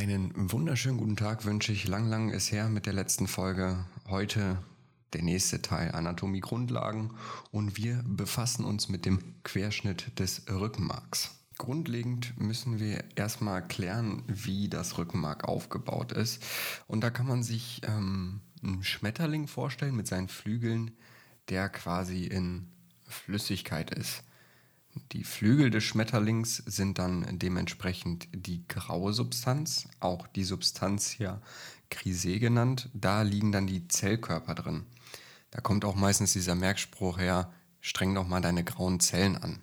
Einen wunderschönen guten Tag wünsche ich. Lang, lang ist her mit der letzten Folge. Heute der nächste Teil Anatomie Grundlagen und wir befassen uns mit dem Querschnitt des Rückenmarks. Grundlegend müssen wir erstmal klären, wie das Rückenmark aufgebaut ist. Und da kann man sich ähm, einen Schmetterling vorstellen mit seinen Flügeln, der quasi in Flüssigkeit ist. Die Flügel des Schmetterlings sind dann dementsprechend die graue Substanz, auch die Substantia crisae genannt. Da liegen dann die Zellkörper drin. Da kommt auch meistens dieser Merkspruch her, streng doch mal deine grauen Zellen an,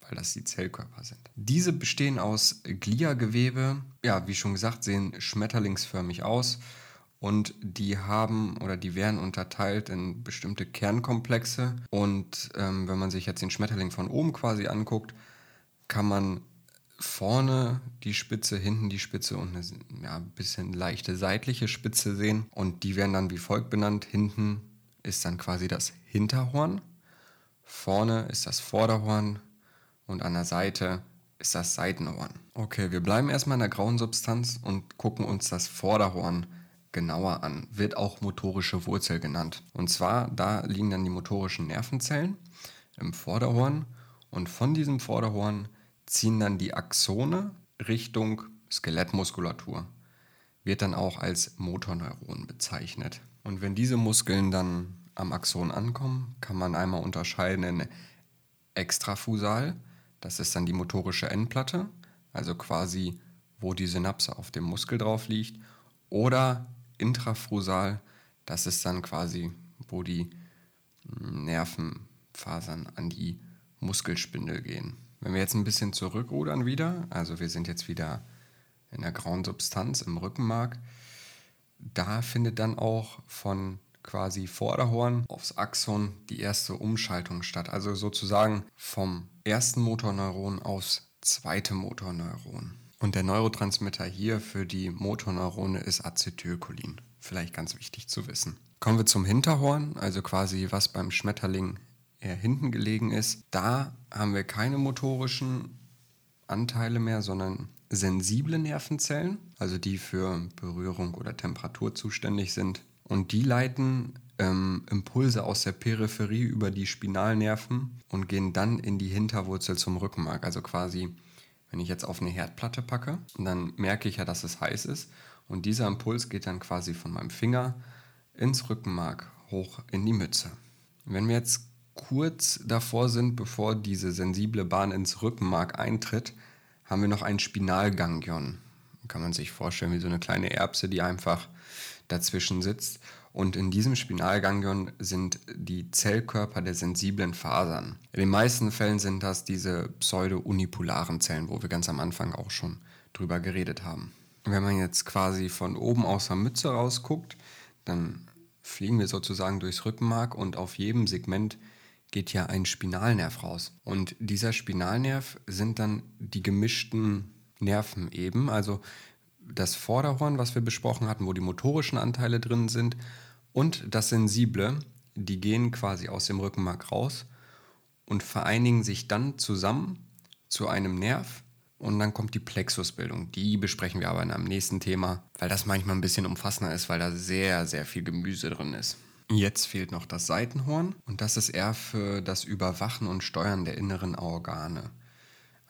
weil das die Zellkörper sind. Diese bestehen aus Gliagewebe, ja, wie schon gesagt, sehen schmetterlingsförmig aus und die haben oder die werden unterteilt in bestimmte Kernkomplexe. Und ähm, wenn man sich jetzt den Schmetterling von oben quasi anguckt, kann man vorne die Spitze, hinten die Spitze und eine ja, bisschen leichte seitliche Spitze sehen. Und die werden dann wie folgt benannt. Hinten ist dann quasi das Hinterhorn, vorne ist das Vorderhorn und an der Seite ist das Seitenhorn. Okay, wir bleiben erstmal in der grauen Substanz und gucken uns das Vorderhorn an genauer an. Wird auch motorische Wurzel genannt. Und zwar, da liegen dann die motorischen Nervenzellen im Vorderhorn und von diesem Vorderhorn ziehen dann die Axone Richtung Skelettmuskulatur. Wird dann auch als Motorneuron bezeichnet. Und wenn diese Muskeln dann am Axon ankommen, kann man einmal unterscheiden in extrafusal, das ist dann die motorische Endplatte, also quasi wo die Synapse auf dem Muskel drauf liegt, oder intrafusal, das ist dann quasi, wo die Nervenfasern an die Muskelspindel gehen. Wenn wir jetzt ein bisschen zurückrudern wieder, also wir sind jetzt wieder in der grauen Substanz im Rückenmark, da findet dann auch von quasi Vorderhorn aufs Axon die erste Umschaltung statt. Also sozusagen vom ersten Motorneuron aufs zweite Motorneuron. Und der Neurotransmitter hier für die Motorneurone ist Acetylcholin. Vielleicht ganz wichtig zu wissen. Kommen wir zum Hinterhorn, also quasi was beim Schmetterling eher hinten gelegen ist. Da haben wir keine motorischen Anteile mehr, sondern sensible Nervenzellen, also die für Berührung oder Temperatur zuständig sind. Und die leiten ähm, Impulse aus der Peripherie über die Spinalnerven und gehen dann in die Hinterwurzel zum Rückenmark, also quasi wenn ich jetzt auf eine Herdplatte packe, dann merke ich ja, dass es heiß ist. Und dieser Impuls geht dann quasi von meinem Finger ins Rückenmark hoch in die Mütze. Wenn wir jetzt kurz davor sind, bevor diese sensible Bahn ins Rückenmark eintritt, haben wir noch ein Spinalganglion. Kann man sich vorstellen, wie so eine kleine Erbse, die einfach dazwischen sitzt. Und in diesem Spinalganglion sind die Zellkörper der sensiblen Fasern. In den meisten Fällen sind das diese pseudo-unipolaren Zellen, wo wir ganz am Anfang auch schon drüber geredet haben. Wenn man jetzt quasi von oben aus der Mütze rausguckt, dann fliegen wir sozusagen durchs Rückenmark und auf jedem Segment geht ja ein Spinalnerv raus. Und dieser Spinalnerv sind dann die gemischten Nerven eben, also das Vorderhorn, was wir besprochen hatten, wo die motorischen Anteile drin sind, und das Sensible, die gehen quasi aus dem Rückenmark raus und vereinigen sich dann zusammen zu einem Nerv. Und dann kommt die Plexusbildung. Die besprechen wir aber in einem nächsten Thema, weil das manchmal ein bisschen umfassender ist, weil da sehr, sehr viel Gemüse drin ist. Jetzt fehlt noch das Seitenhorn und das ist eher für das Überwachen und Steuern der inneren Organe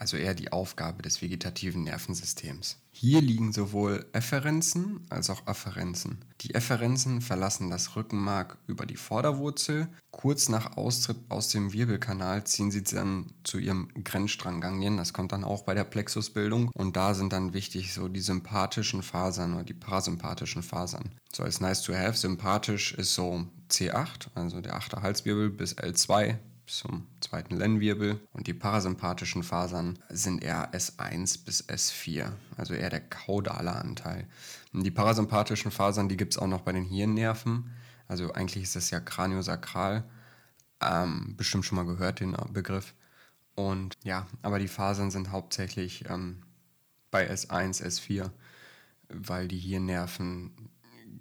also eher die Aufgabe des vegetativen Nervensystems. Hier liegen sowohl Efferenzen als auch Afferenzen. Die Efferenzen verlassen das Rückenmark über die Vorderwurzel. Kurz nach Austritt aus dem Wirbelkanal ziehen sie dann zu ihrem Grenzstrangganglien. Das kommt dann auch bei der Plexusbildung. Und da sind dann wichtig so die sympathischen Fasern oder die parasympathischen Fasern. So als nice to have, sympathisch ist so C8, also der achte Halswirbel bis L2 zum zweiten Lendenwirbel und die parasympathischen Fasern sind eher S1 bis S4, also eher der kaudale Anteil. Und die parasympathischen Fasern, die gibt es auch noch bei den Hirnnerven, also eigentlich ist das ja kraniosakral, ähm, bestimmt schon mal gehört den Begriff. Und ja, aber die Fasern sind hauptsächlich ähm, bei S1, S4, weil die Hirnnerven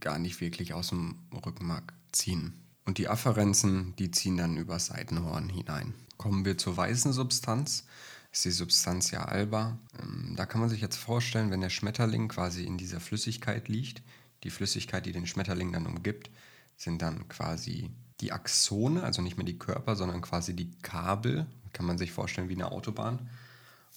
gar nicht wirklich aus dem Rückenmark ziehen. Und die Afferenzen, die ziehen dann über Seitenhorn hinein. Kommen wir zur weißen Substanz. ist die Substantia alba. Ähm, da kann man sich jetzt vorstellen, wenn der Schmetterling quasi in dieser Flüssigkeit liegt, die Flüssigkeit, die den Schmetterling dann umgibt, sind dann quasi die Axone, also nicht mehr die Körper, sondern quasi die Kabel, kann man sich vorstellen wie eine Autobahn.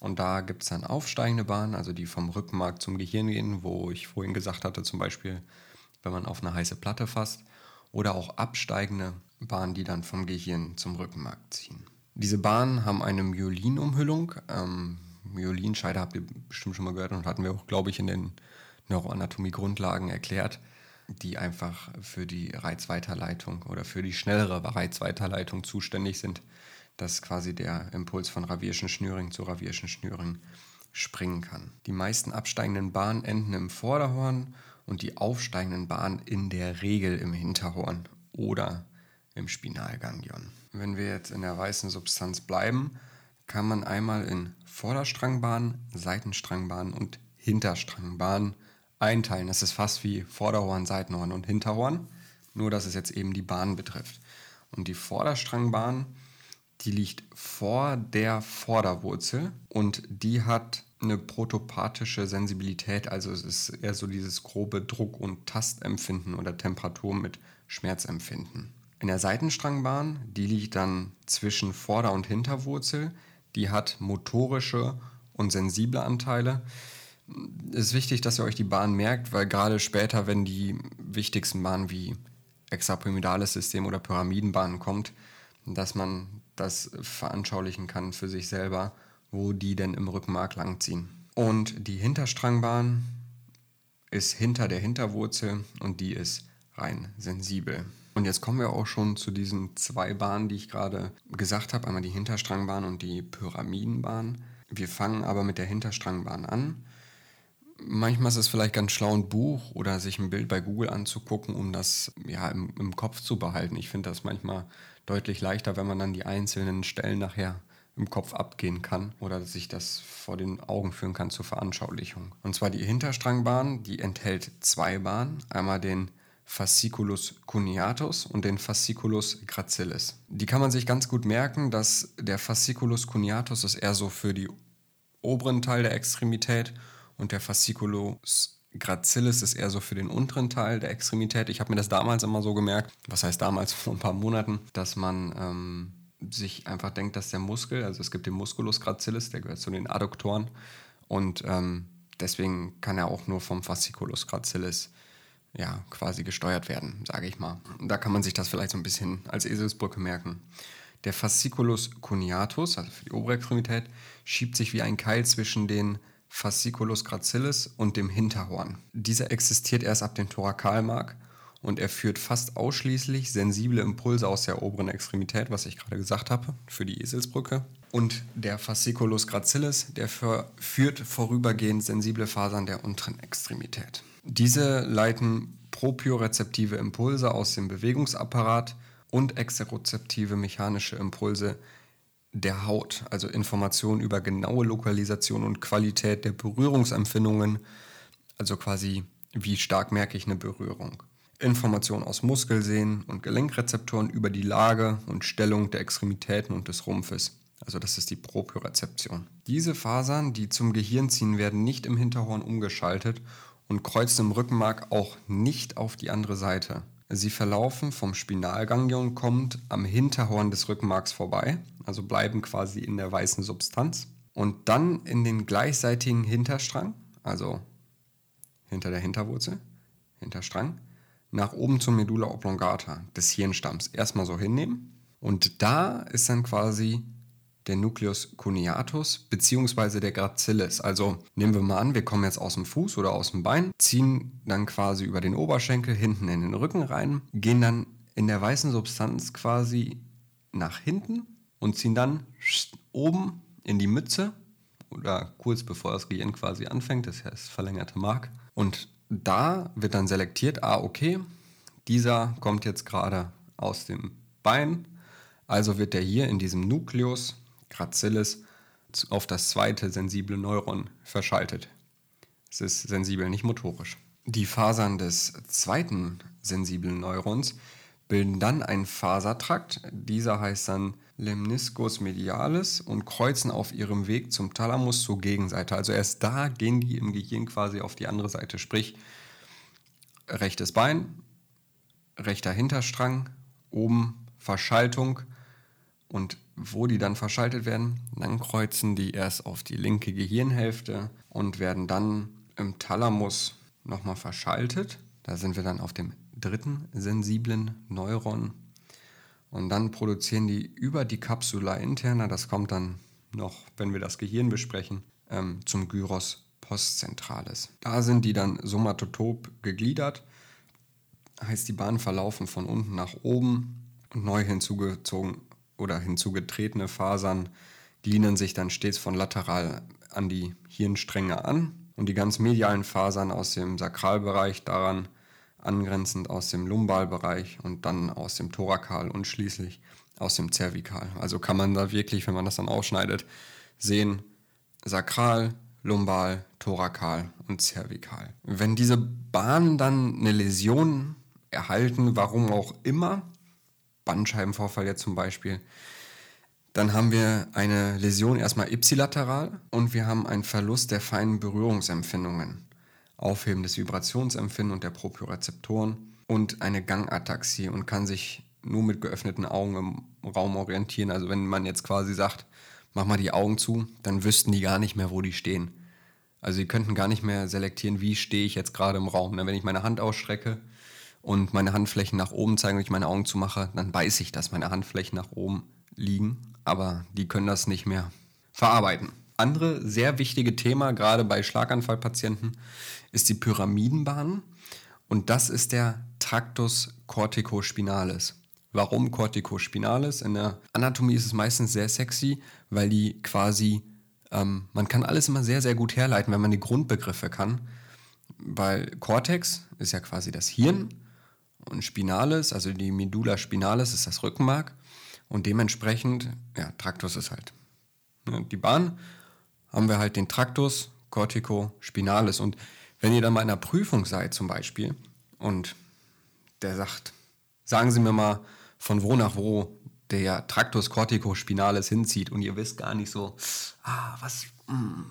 Und da gibt es dann aufsteigende Bahnen, also die vom Rückenmark zum Gehirn gehen, wo ich vorhin gesagt hatte, zum Beispiel, wenn man auf eine heiße Platte fasst, oder auch absteigende Bahnen, die dann vom Gehirn zum Rückenmark ziehen. Diese Bahnen haben eine Myelinumhüllung. Ähm, Myelinscheide habt ihr bestimmt schon mal gehört und hatten wir auch, glaube ich, in den Neuroanatomie-Grundlagen erklärt, die einfach für die Reizweiterleitung oder für die schnellere Reizweiterleitung zuständig sind dass quasi der Impuls von Ravierschen Schnüring zu Ravierschen Schnüring springen kann. Die meisten absteigenden Bahnen enden im Vorderhorn und die aufsteigenden Bahnen in der Regel im Hinterhorn oder im Spinalganglion. Wenn wir jetzt in der weißen Substanz bleiben, kann man einmal in Vorderstrangbahnen, Seitenstrangbahnen und Hinterstrangbahnen einteilen. Das ist fast wie Vorderhorn, Seitenhorn und Hinterhorn, nur dass es jetzt eben die Bahn betrifft. Und die Vorderstrangbahn die liegt vor der Vorderwurzel und die hat eine protopathische Sensibilität, also es ist eher so dieses grobe Druck- und Tastempfinden oder Temperatur mit Schmerzempfinden. In der Seitenstrangbahn, die liegt dann zwischen Vorder- und Hinterwurzel, die hat motorische und sensible Anteile. Es ist wichtig, dass ihr euch die Bahn merkt, weil gerade später, wenn die wichtigsten Bahnen wie extrapyramidales System oder Pyramidenbahnen kommt, dass man das veranschaulichen kann für sich selber, wo die denn im Rückenmark langziehen. Und die Hinterstrangbahn ist hinter der Hinterwurzel und die ist rein sensibel. Und jetzt kommen wir auch schon zu diesen zwei Bahnen, die ich gerade gesagt habe, einmal die Hinterstrangbahn und die Pyramidenbahn. Wir fangen aber mit der Hinterstrangbahn an. Manchmal ist es vielleicht ganz schlau, ein Buch oder sich ein Bild bei Google anzugucken, um das ja im, im Kopf zu behalten. Ich finde das manchmal deutlich leichter, wenn man dann die einzelnen Stellen nachher im Kopf abgehen kann oder sich das vor den Augen führen kann zur Veranschaulichung. Und zwar die Hinterstrangbahn, die enthält zwei Bahnen, einmal den Fasciculus cuneatus und den Fasciculus gracilis. Die kann man sich ganz gut merken, dass der Fasciculus cuneatus ist eher so für die oberen Teil der Extremität und der Fasciculus Gracilis ist eher so für den unteren Teil der Extremität. Ich habe mir das damals immer so gemerkt, was heißt damals, vor ein paar Monaten, dass man ähm, sich einfach denkt, dass der Muskel, also es gibt den Musculus gracilis, der gehört zu den Adduktoren und ähm, deswegen kann er auch nur vom Fasciculus gracilis ja, quasi gesteuert werden, sage ich mal. Da kann man sich das vielleicht so ein bisschen als Eselsbrücke merken. Der Fasciculus cuneatus, also für die obere Extremität, schiebt sich wie ein Keil zwischen den Fasciculus gracilis und dem Hinterhorn. Dieser existiert erst ab dem Thorakalmark und er führt fast ausschließlich sensible Impulse aus der oberen Extremität, was ich gerade gesagt habe, für die Eselsbrücke. Und der Fasciculus gracilis, der führt vorübergehend sensible Fasern der unteren Extremität. Diese leiten propriorezeptive Impulse aus dem Bewegungsapparat und exerozeptive mechanische Impulse der Haut, also Informationen über genaue Lokalisation und Qualität der Berührungsempfindungen, also quasi wie stark merke ich eine Berührung. Informationen aus Muskelsehnen und Gelenkrezeptoren über die Lage und Stellung der Extremitäten und des Rumpfes. Also das ist die Propriorezeption. Diese Fasern, die zum Gehirn ziehen, werden nicht im Hinterhorn umgeschaltet und kreuzen im Rückenmark auch nicht auf die andere Seite. Sie verlaufen vom Spinalganglion kommend am Hinterhorn des Rückenmarks vorbei, also bleiben quasi in der weißen Substanz und dann in den gleichseitigen Hinterstrang, also hinter der Hinterwurzel, Hinterstrang, nach oben zur Medulla oblongata des Hirnstamms erstmal so hinnehmen und da ist dann quasi der Nucleus cuneatus bzw. der Gracilis. Also nehmen wir mal an, wir kommen jetzt aus dem Fuß oder aus dem Bein, ziehen dann quasi über den Oberschenkel hinten in den Rücken rein, gehen dann in der weißen Substanz quasi nach hinten und ziehen dann oben in die Mütze oder kurz bevor das Gehirn quasi anfängt, das heißt verlängerte Mark. Und da wird dann selektiert, ah okay, dieser kommt jetzt gerade aus dem Bein, also wird der hier in diesem Nukleus Gracilis auf das zweite sensible Neuron verschaltet. Es ist sensibel, nicht motorisch. Die Fasern des zweiten sensiblen Neurons bilden dann einen Fasertrakt. Dieser heißt dann Lemniscus medialis und kreuzen auf ihrem Weg zum Thalamus zur Gegenseite. Also erst da gehen die im Gehirn quasi auf die andere Seite. Sprich, rechtes Bein, rechter Hinterstrang, oben Verschaltung und wo die dann verschaltet werden, dann kreuzen die erst auf die linke Gehirnhälfte und werden dann im Thalamus nochmal verschaltet. Da sind wir dann auf dem dritten sensiblen Neuron. Und dann produzieren die über die Capsula interna, das kommt dann noch, wenn wir das Gehirn besprechen, ähm, zum Gyros postzentrales. Da sind die dann somatotop gegliedert, heißt die Bahnen verlaufen von unten nach oben und neu hinzugezogen oder hinzugetretene Fasern gliedern sich dann stets von lateral an die Hirnstränge an und die ganz medialen Fasern aus dem Sakralbereich daran angrenzend aus dem Lumbalbereich und dann aus dem Thorakal und schließlich aus dem Zervikal. Also kann man da wirklich, wenn man das dann ausschneidet, sehen, Sakral, Lumbal, Thorakal und Zervikal. Wenn diese Bahnen dann eine Läsion erhalten, warum auch immer, Bandscheibenvorfall jetzt zum Beispiel, dann haben wir eine Läsion erstmal ipsilateral und wir haben einen Verlust der feinen Berührungsempfindungen. Aufheben des Vibrationsempfinden und der Propriorezeptoren und eine Gangataxie und kann sich nur mit geöffneten Augen im Raum orientieren. Also wenn man jetzt quasi sagt, mach mal die Augen zu, dann wüssten die gar nicht mehr, wo die stehen. Also sie könnten gar nicht mehr selektieren, wie stehe ich jetzt gerade im Raum. Wenn ich meine Hand ausstrecke und meine Handflächen nach oben zeigen und ich meine Augen zumache, dann weiß ich, dass meine Handflächen nach oben liegen, aber die können das nicht mehr verarbeiten. Andere sehr wichtige Thema, gerade bei Schlaganfallpatienten, ist die Pyramidenbahn. Und das ist der Tractus corticospinalis. Warum corticospinalis? In der Anatomie ist es meistens sehr sexy, weil die quasi, ähm, man kann alles immer sehr, sehr gut herleiten, wenn man die Grundbegriffe kann. Weil Cortex ist ja quasi das Hirn und Spinalis, also die Medulla spinalis ist das Rückenmark. Und dementsprechend, ja, Tractus ist halt ne, die Bahn, haben wir halt den Tractus corticospinalis. Und wenn ihr dann in einer Prüfung seid zum Beispiel und der sagt, sagen Sie mir mal, von wo nach wo der Tractus corticospinalis hinzieht und ihr wisst gar nicht so, ah, was, hm,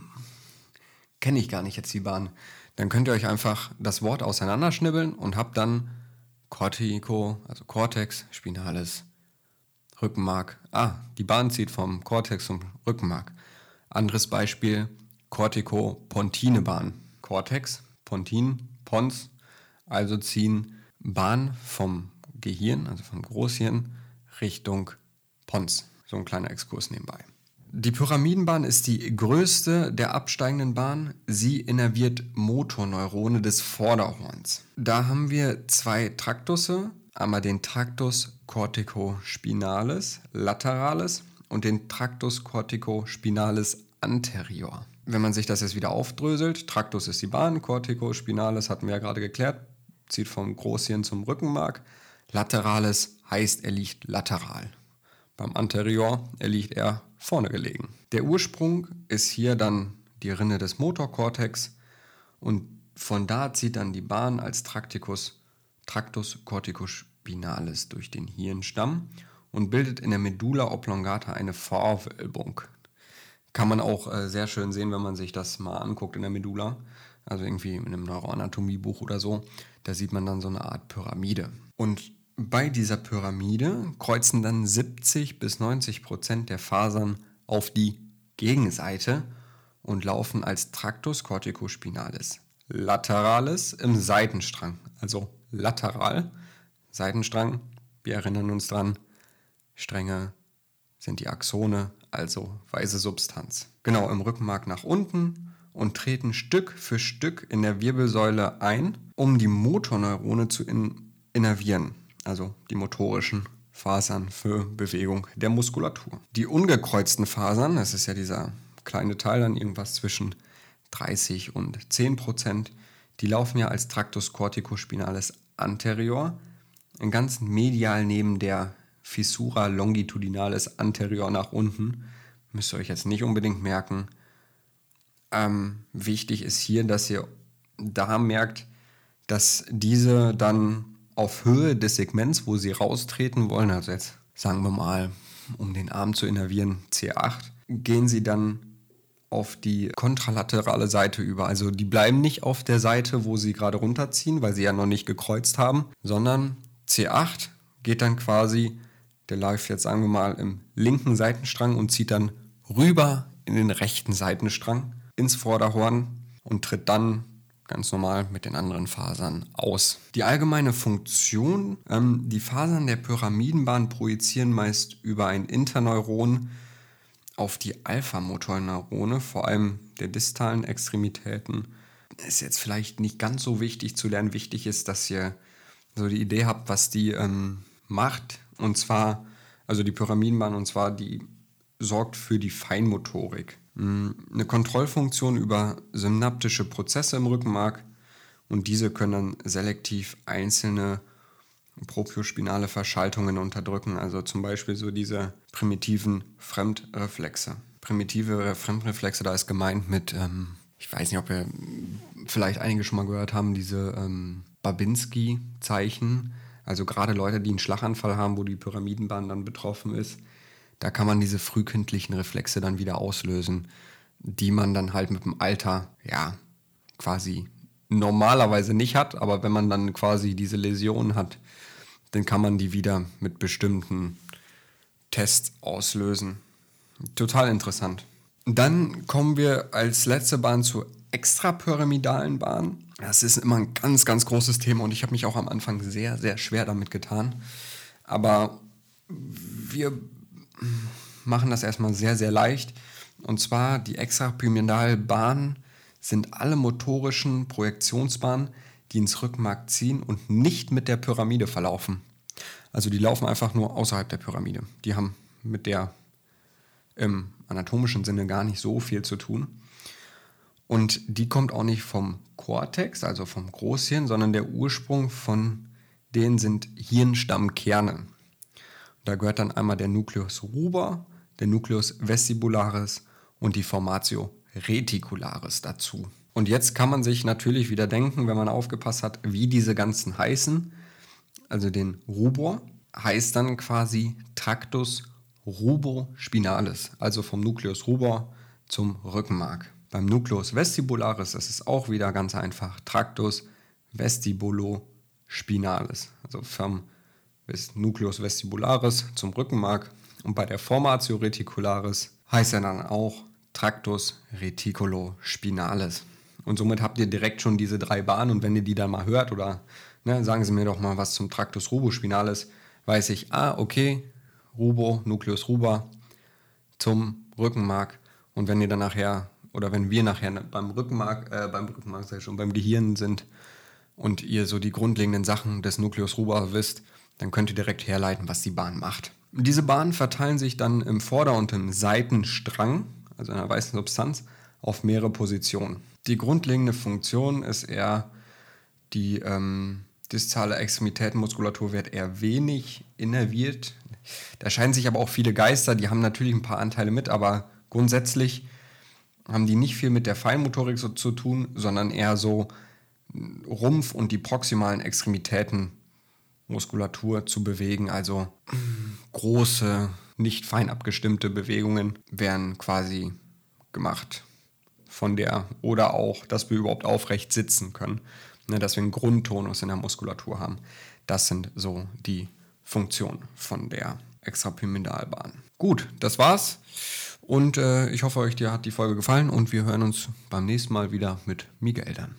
kenne ich gar nicht jetzt die Bahn, dann könnt ihr euch einfach das Wort auseinanderschnibbeln und habt dann Cortico, also Cortex, Spinalis, Rückenmark. Ah, die Bahn zieht vom Cortex zum Rückenmark. Anderes Beispiel, Cortico-Pontine-Bahn. Cortex, Pontin, Pons, also ziehen Bahn vom Gehirn, also vom Großhirn, Richtung Pons. So ein kleiner Exkurs nebenbei. Die Pyramidenbahn ist die größte der absteigenden Bahnen. Sie innerviert Motorneurone des Vorderhorns. Da haben wir zwei Traktusse, einmal den Tractus corticospinalis lateralis und den Tractus corticospinalis anterior. Wenn man sich das jetzt wieder aufdröselt, Tractus ist die Bahn, corticospinalis hatten wir ja gerade geklärt, zieht vom Großhirn zum Rückenmark. Lateralis heißt, er liegt lateral. Beim Anterior, er liegt eher vorne gelegen. Der Ursprung ist hier dann die Rinne des Motorkortex und von da zieht dann die Bahn als Tracticus, Tractus corticospinalis durch den Hirnstamm und bildet in der Medulla oblongata eine Vorwölbung. Kann man auch äh, sehr schön sehen, wenn man sich das mal anguckt in der Medulla. Also irgendwie in einem Neuroanatomiebuch oder so. Da sieht man dann so eine Art Pyramide. Und bei dieser Pyramide kreuzen dann 70 bis 90 Prozent der Fasern auf die Gegenseite und laufen als Tractus corticospinalis lateralis im Seitenstrang. Also lateral, Seitenstrang. Wir erinnern uns dran, Stränge sind die Axone, also weiße Substanz. Genau im Rückenmark nach unten und treten Stück für Stück in der Wirbelsäule ein, um die Motorneurone zu in innervieren also die motorischen Fasern für Bewegung der Muskulatur. Die ungekreuzten Fasern, das ist ja dieser kleine Teil, dann irgendwas zwischen 30 und 10 Prozent, die laufen ja als Tractus corticospinalis anterior, ganz medial neben der Fissura longitudinalis anterior nach unten. Müsst ihr euch jetzt nicht unbedingt merken. Ähm, wichtig ist hier, dass ihr da merkt, dass diese dann auf Höhe des Segments, wo sie raustreten wollen, also jetzt sagen wir mal, um den Arm zu innervieren, C8, gehen sie dann auf die kontralaterale Seite über. Also die bleiben nicht auf der Seite, wo sie gerade runterziehen, weil sie ja noch nicht gekreuzt haben, sondern C8 geht dann quasi, der läuft jetzt sagen wir mal im linken Seitenstrang und zieht dann rüber in den rechten Seitenstrang ins Vorderhorn und tritt dann ganz normal mit den anderen Fasern aus. Die allgemeine Funktion, ähm, die Fasern der Pyramidenbahn projizieren meist über ein Interneuron auf die Alpha-Motorneurone, vor allem der distalen Extremitäten. Ist jetzt vielleicht nicht ganz so wichtig zu lernen. Wichtig ist, dass ihr so die Idee habt, was die ähm, macht. Und zwar, also die Pyramidenbahn, und zwar die sorgt für die Feinmotorik. Mm, eine Kontrollfunktion über synaptische Prozesse im Rückenmark und diese können dann selektiv einzelne propiospinale Verschaltungen unterdrücken, also zum Beispiel so diese primitiven Fremdreflexe. Primitive Fremdreflexe, da ist gemeint mit, ähm, ich weiß nicht, ob wir vielleicht einige schon mal gehört haben, diese ähm, Babinski-Zeichen, also gerade Leute, die einen Schlaganfall haben, wo die Pyramidenbahn dann betroffen ist, da kann man diese frühkindlichen Reflexe dann wieder auslösen, die man dann halt mit dem Alter, ja, quasi normalerweise nicht hat, aber wenn man dann quasi diese Läsion hat, dann kann man die wieder mit bestimmten Tests auslösen. Total interessant. Dann kommen wir als letzte Bahn zur extrapyramidalen Bahn. Das ist immer ein ganz, ganz großes Thema und ich habe mich auch am Anfang sehr, sehr schwer damit getan. Aber wir machen das erstmal sehr, sehr leicht. Und zwar die Extrapyramidalbahnen sind alle motorischen Projektionsbahnen, die ins Rückenmark ziehen und nicht mit der Pyramide verlaufen. Also die laufen einfach nur außerhalb der Pyramide. Die haben mit der im anatomischen Sinne gar nicht so viel zu tun. Und die kommt auch nicht vom Kortex, also vom Großhirn, sondern der Ursprung von denen sind Hirnstammkerne. Da gehört dann einmal der Nucleus ruber, der Nucleus vestibularis und die Formatio reticularis dazu. Und jetzt kann man sich natürlich wieder denken, wenn man aufgepasst hat, wie diese ganzen heißen. Also den Rubor heißt dann quasi Tractus rubospinalis, also vom Nucleus rubor zum Rückenmark. Beim Nucleus vestibularis, das ist auch wieder ganz einfach, Tractus vestibulospinalis, also vom Nucleus vestibularis zum Rückenmark. Und bei der Formatio reticularis heißt er dann auch Tractus reticulospinalis. Und somit habt ihr direkt schon diese drei Bahnen. Und wenn ihr die dann mal hört oder ne, sagen Sie mir doch mal was zum Tractus rubospinalis, weiß ich, ah, okay, Rubo, Nucleus ruber zum Rückenmark. Und wenn ihr dann nachher, oder wenn wir nachher beim Rückenmark, äh, beim Rückenmark, sei schon, beim Gehirn sind und ihr so die grundlegenden Sachen des Nucleus ruber wisst, dann könnt ihr direkt herleiten, was die Bahn macht. Diese Bahnen verteilen sich dann im Vorder- und im Seitenstrang, also in einer weißen Substanz, auf mehrere Positionen. Die grundlegende Funktion ist eher, die ähm, distale Extremitätenmuskulatur wird eher wenig innerviert. Da scheinen sich aber auch viele Geister, die haben natürlich ein paar Anteile mit, aber grundsätzlich haben die nicht viel mit der Feinmotorik so zu tun, sondern eher so Rumpf und die proximalen Extremitäten Muskulatur zu bewegen. Also große, nicht fein abgestimmte Bewegungen werden quasi gemacht von der oder auch, dass wir überhaupt aufrecht sitzen können, ne, dass wir einen Grundtonus in der Muskulatur haben. Das sind so die Funktionen von der Extrapyramidalbahn. Gut, das war's. Und äh, ich hoffe, euch dir hat die Folge gefallen und wir hören uns beim nächsten Mal wieder mit Miguel dann.